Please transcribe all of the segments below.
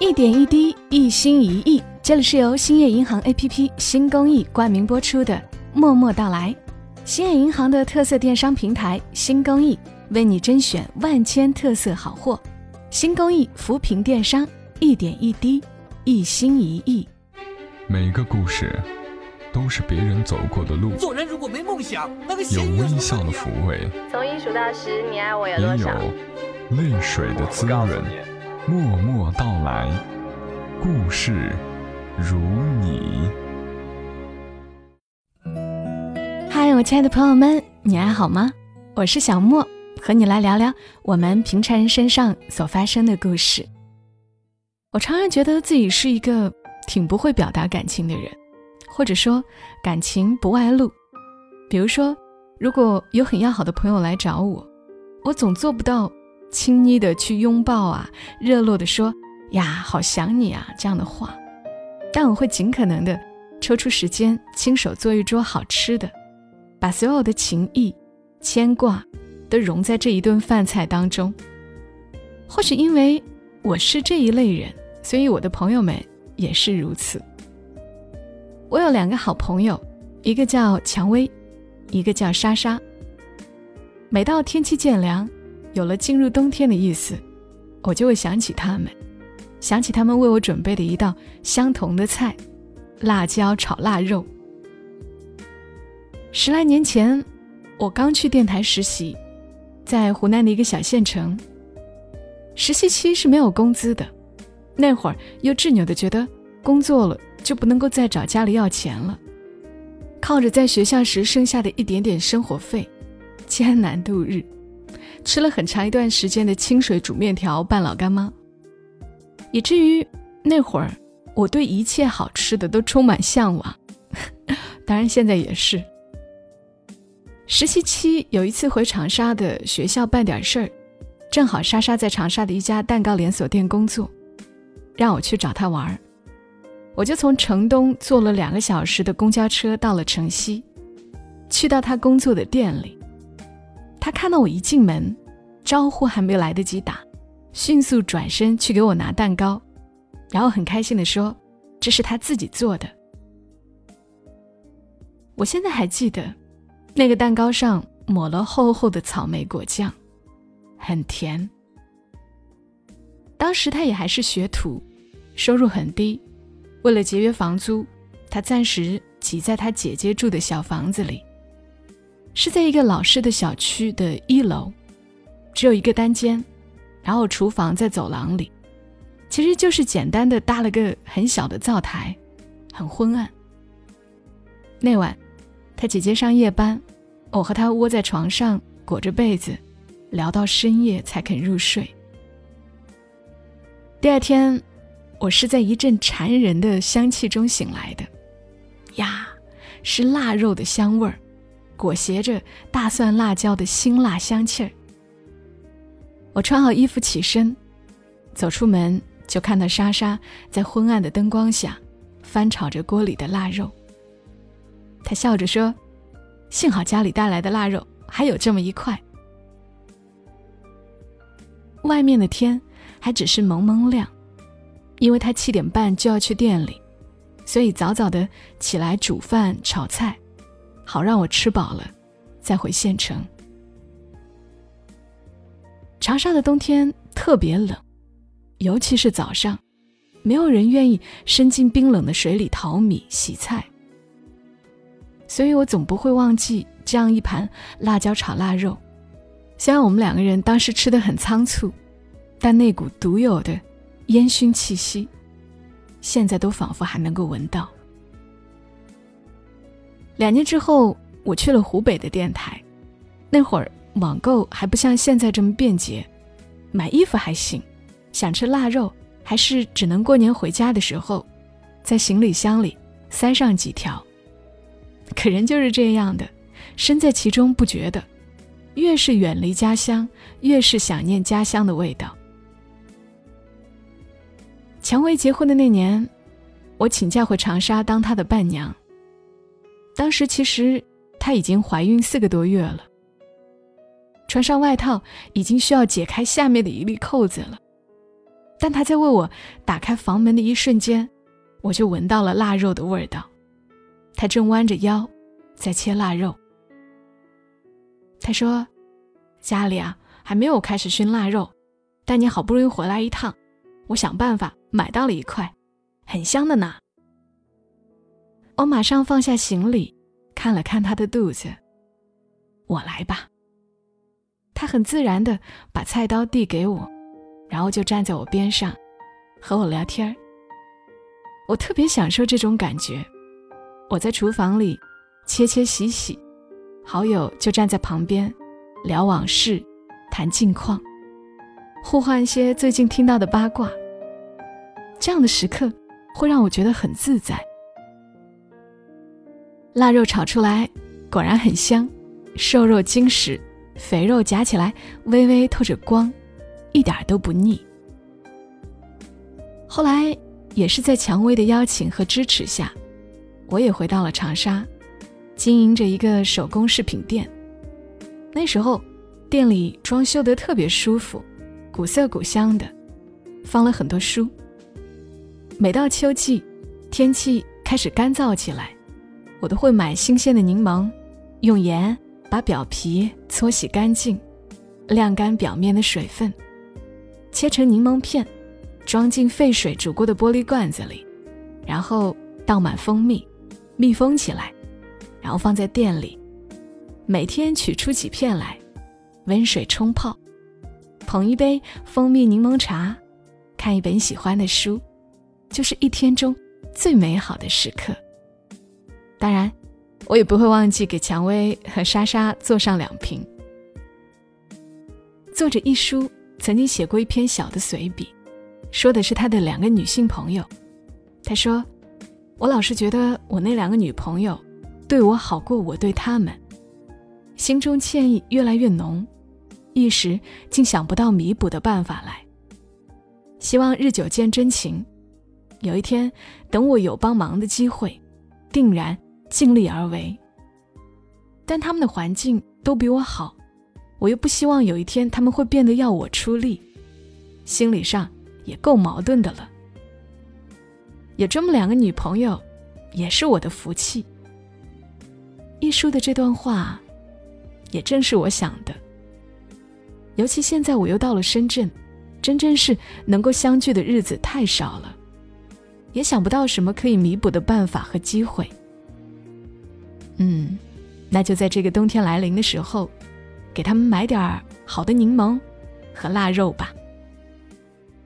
一点一滴，一心一意。这里是由兴业银行 APP 新公益冠名播出的《默默到来》，兴业银行的特色电商平台新公益为你甄选万千特色好货。新公益扶贫电商，一点一滴，一心一意。每个故事都是别人走过的路，做人如果没梦想，那个有微笑的抚慰，从一数到十，你爱我有多少？也有泪水的滋润。默默到来，故事如你。嗨，我亲爱的朋友们，你还好吗？我是小莫，和你来聊聊我们平常人身上所发生的故事。我常常觉得自己是一个挺不会表达感情的人，或者说感情不外露。比如说，如果有很要好的朋友来找我，我总做不到。亲昵的去拥抱啊，热络的说呀，好想你啊这样的话，但我会尽可能的抽出时间，亲手做一桌好吃的，把所有的情谊、牵挂都融在这一顿饭菜当中。或许因为我是这一类人，所以我的朋友们也是如此。我有两个好朋友，一个叫蔷薇，一个叫莎莎。每到天气渐凉。有了进入冬天的意思，我就会想起他们，想起他们为我准备的一道相同的菜——辣椒炒腊肉。十来年前，我刚去电台实习，在湖南的一个小县城。实习期是没有工资的，那会儿又执拗的觉得工作了就不能够再找家里要钱了，靠着在学校时剩下的一点点生活费，艰难度日。吃了很长一段时间的清水煮面条拌老干妈，以至于那会儿我对一切好吃的都充满向往。当然现在也是。实习期有一次回长沙的学校办点事儿，正好莎莎在长沙的一家蛋糕连锁店工作，让我去找她玩儿。我就从城东坐了两个小时的公交车到了城西，去到她工作的店里。他看到我一进门，招呼还没来得及打，迅速转身去给我拿蛋糕，然后很开心地说：“这是他自己做的。”我现在还记得，那个蛋糕上抹了厚厚的草莓果酱，很甜。当时他也还是学徒，收入很低，为了节约房租，他暂时挤在他姐姐住的小房子里。是在一个老式的小区的一楼，只有一个单间，然后厨房在走廊里，其实就是简单的搭了个很小的灶台，很昏暗。那晚，他姐姐上夜班，我和他窝在床上裹着被子，聊到深夜才肯入睡。第二天，我是在一阵馋人的香气中醒来的，呀，是腊肉的香味儿。裹挟着大蒜、辣椒的辛辣香气儿。我穿好衣服起身，走出门就看到莎莎在昏暗的灯光下翻炒着锅里的腊肉。她笑着说：“幸好家里带来的腊肉还有这么一块。”外面的天还只是蒙蒙亮，因为她七点半就要去店里，所以早早的起来煮饭炒菜。好让我吃饱了，再回县城。长沙的冬天特别冷，尤其是早上，没有人愿意伸进冰冷的水里淘米洗菜。所以我总不会忘记这样一盘辣椒炒腊肉。虽然我们两个人当时吃的很仓促，但那股独有的烟熏气息，现在都仿佛还能够闻到。两年之后，我去了湖北的电台。那会儿网购还不像现在这么便捷，买衣服还行，想吃腊肉还是只能过年回家的时候，在行李箱里塞上几条。可人就是这样的，身在其中不觉得，越是远离家乡，越是想念家乡的味道。蔷薇结婚的那年，我请假回长沙当她的伴娘。当时其实她已经怀孕四个多月了，穿上外套已经需要解开下面的一粒扣子了。但她在为我打开房门的一瞬间，我就闻到了腊肉的味道。他正弯着腰，在切腊肉。他说：“家里啊还没有开始熏腊肉，但你好不容易回来一趟，我想办法买到了一块，很香的呢。”我马上放下行李，看了看他的肚子。我来吧。他很自然的把菜刀递给我，然后就站在我边上，和我聊天儿我特别享受这种感觉。我在厨房里切切洗洗，好友就站在旁边聊往事、谈近况，互换些最近听到的八卦。这样的时刻会让我觉得很自在。腊肉炒出来果然很香，瘦肉精实，肥肉夹起来微微透着光，一点都不腻。后来也是在蔷薇的邀请和支持下。我也回到了长沙，经营着一个手工饰品店。那时候，店里装修得特别舒服，古色古香的，放了很多书。每到秋季，天气开始干燥起来，我都会买新鲜的柠檬，用盐把表皮搓洗干净，晾干表面的水分，切成柠檬片，装进沸水煮过的玻璃罐子里，然后倒满蜂蜜。密封起来，然后放在店里。每天取出几片来，温水冲泡，捧一杯蜂蜜柠檬茶，看一本喜欢的书，就是一天中最美好的时刻。当然，我也不会忘记给蔷薇和莎莎做上两瓶。作者一书曾经写过一篇小的随笔，说的是他的两个女性朋友。他说。我老是觉得我那两个女朋友对我好过我对他们，心中歉意越来越浓，一时竟想不到弥补的办法来。希望日久见真情，有一天等我有帮忙的机会，定然尽力而为。但他们的环境都比我好，我又不希望有一天他们会变得要我出力，心理上也够矛盾的了。有这么两个女朋友，也是我的福气。一书的这段话，也正是我想的。尤其现在我又到了深圳，真正是能够相聚的日子太少了，也想不到什么可以弥补的办法和机会。嗯，那就在这个冬天来临的时候，给他们买点儿好的柠檬和腊肉吧。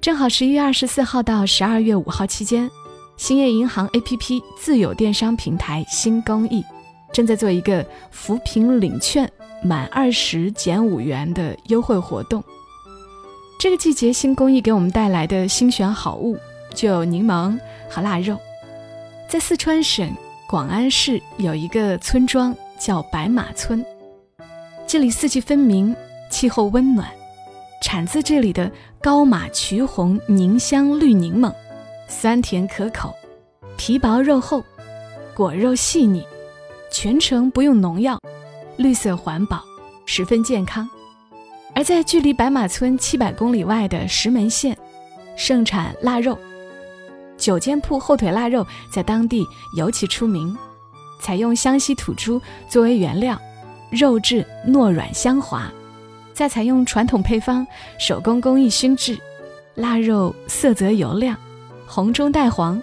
正好十一月二十四号到十二月五号期间。兴业银行 APP 自有电商平台新公益正在做一个扶贫领券满二十减五元的优惠活动。这个季节，新公益给我们带来的新选好物就有柠檬和腊肉。在四川省广安市有一个村庄叫白马村，这里四季分明，气候温暖，产自这里的高马渠红宁香绿柠檬。酸甜可口，皮薄肉厚，果肉细腻，全程不用农药，绿色环保，十分健康。而在距离白马村七百公里外的石门县，盛产腊肉，九间铺后腿腊肉在当地尤其出名。采用湘西土猪作为原料，肉质糯软香滑，再采用传统配方手工工艺熏制，腊肉色泽油亮。红中带黄，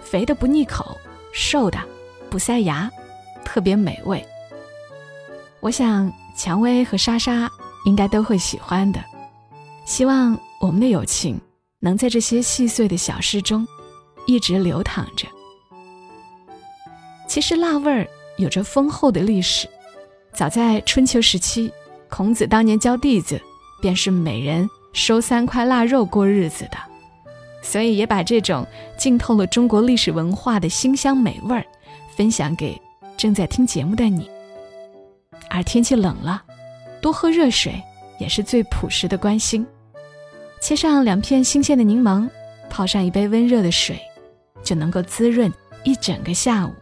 肥的不腻口，瘦的不塞牙，特别美味。我想蔷薇和莎莎应该都会喜欢的。希望我们的友情能在这些细碎的小事中一直流淌着。其实辣味儿有着丰厚的历史，早在春秋时期，孔子当年教弟子，便是每人收三块腊肉过日子的。所以也把这种浸透了中国历史文化的馨香美味儿分享给正在听节目的你。而天气冷了，多喝热水也是最朴实的关心。切上两片新鲜的柠檬，泡上一杯温热的水，就能够滋润一整个下午。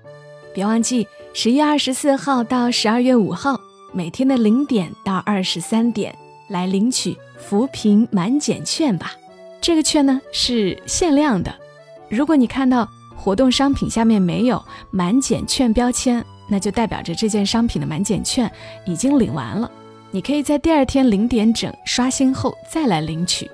别忘记十一月二十四号到十二月五号，每天的零点到二十三点来领取扶贫满减券吧。这个券呢是限量的，如果你看到活动商品下面没有满减券标签，那就代表着这件商品的满减券已经领完了。你可以在第二天零点整刷新后再来领取。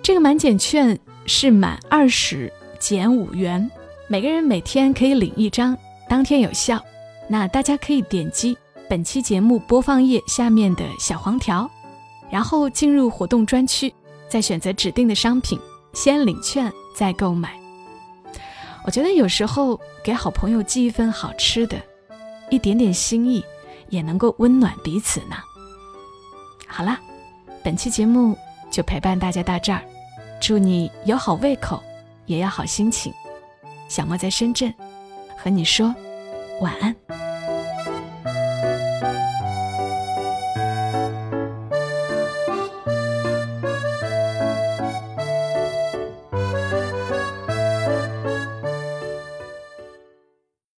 这个满减券是满二十减五元，每个人每天可以领一张，当天有效。那大家可以点击本期节目播放页下面的小黄条，然后进入活动专区，再选择指定的商品，先领券再购买。我觉得有时候给好朋友寄一份好吃的，一点点心意，也能够温暖彼此呢。好啦，本期节目就陪伴大家到这儿，祝你有好胃口，也要好心情。小莫在深圳，和你说晚安。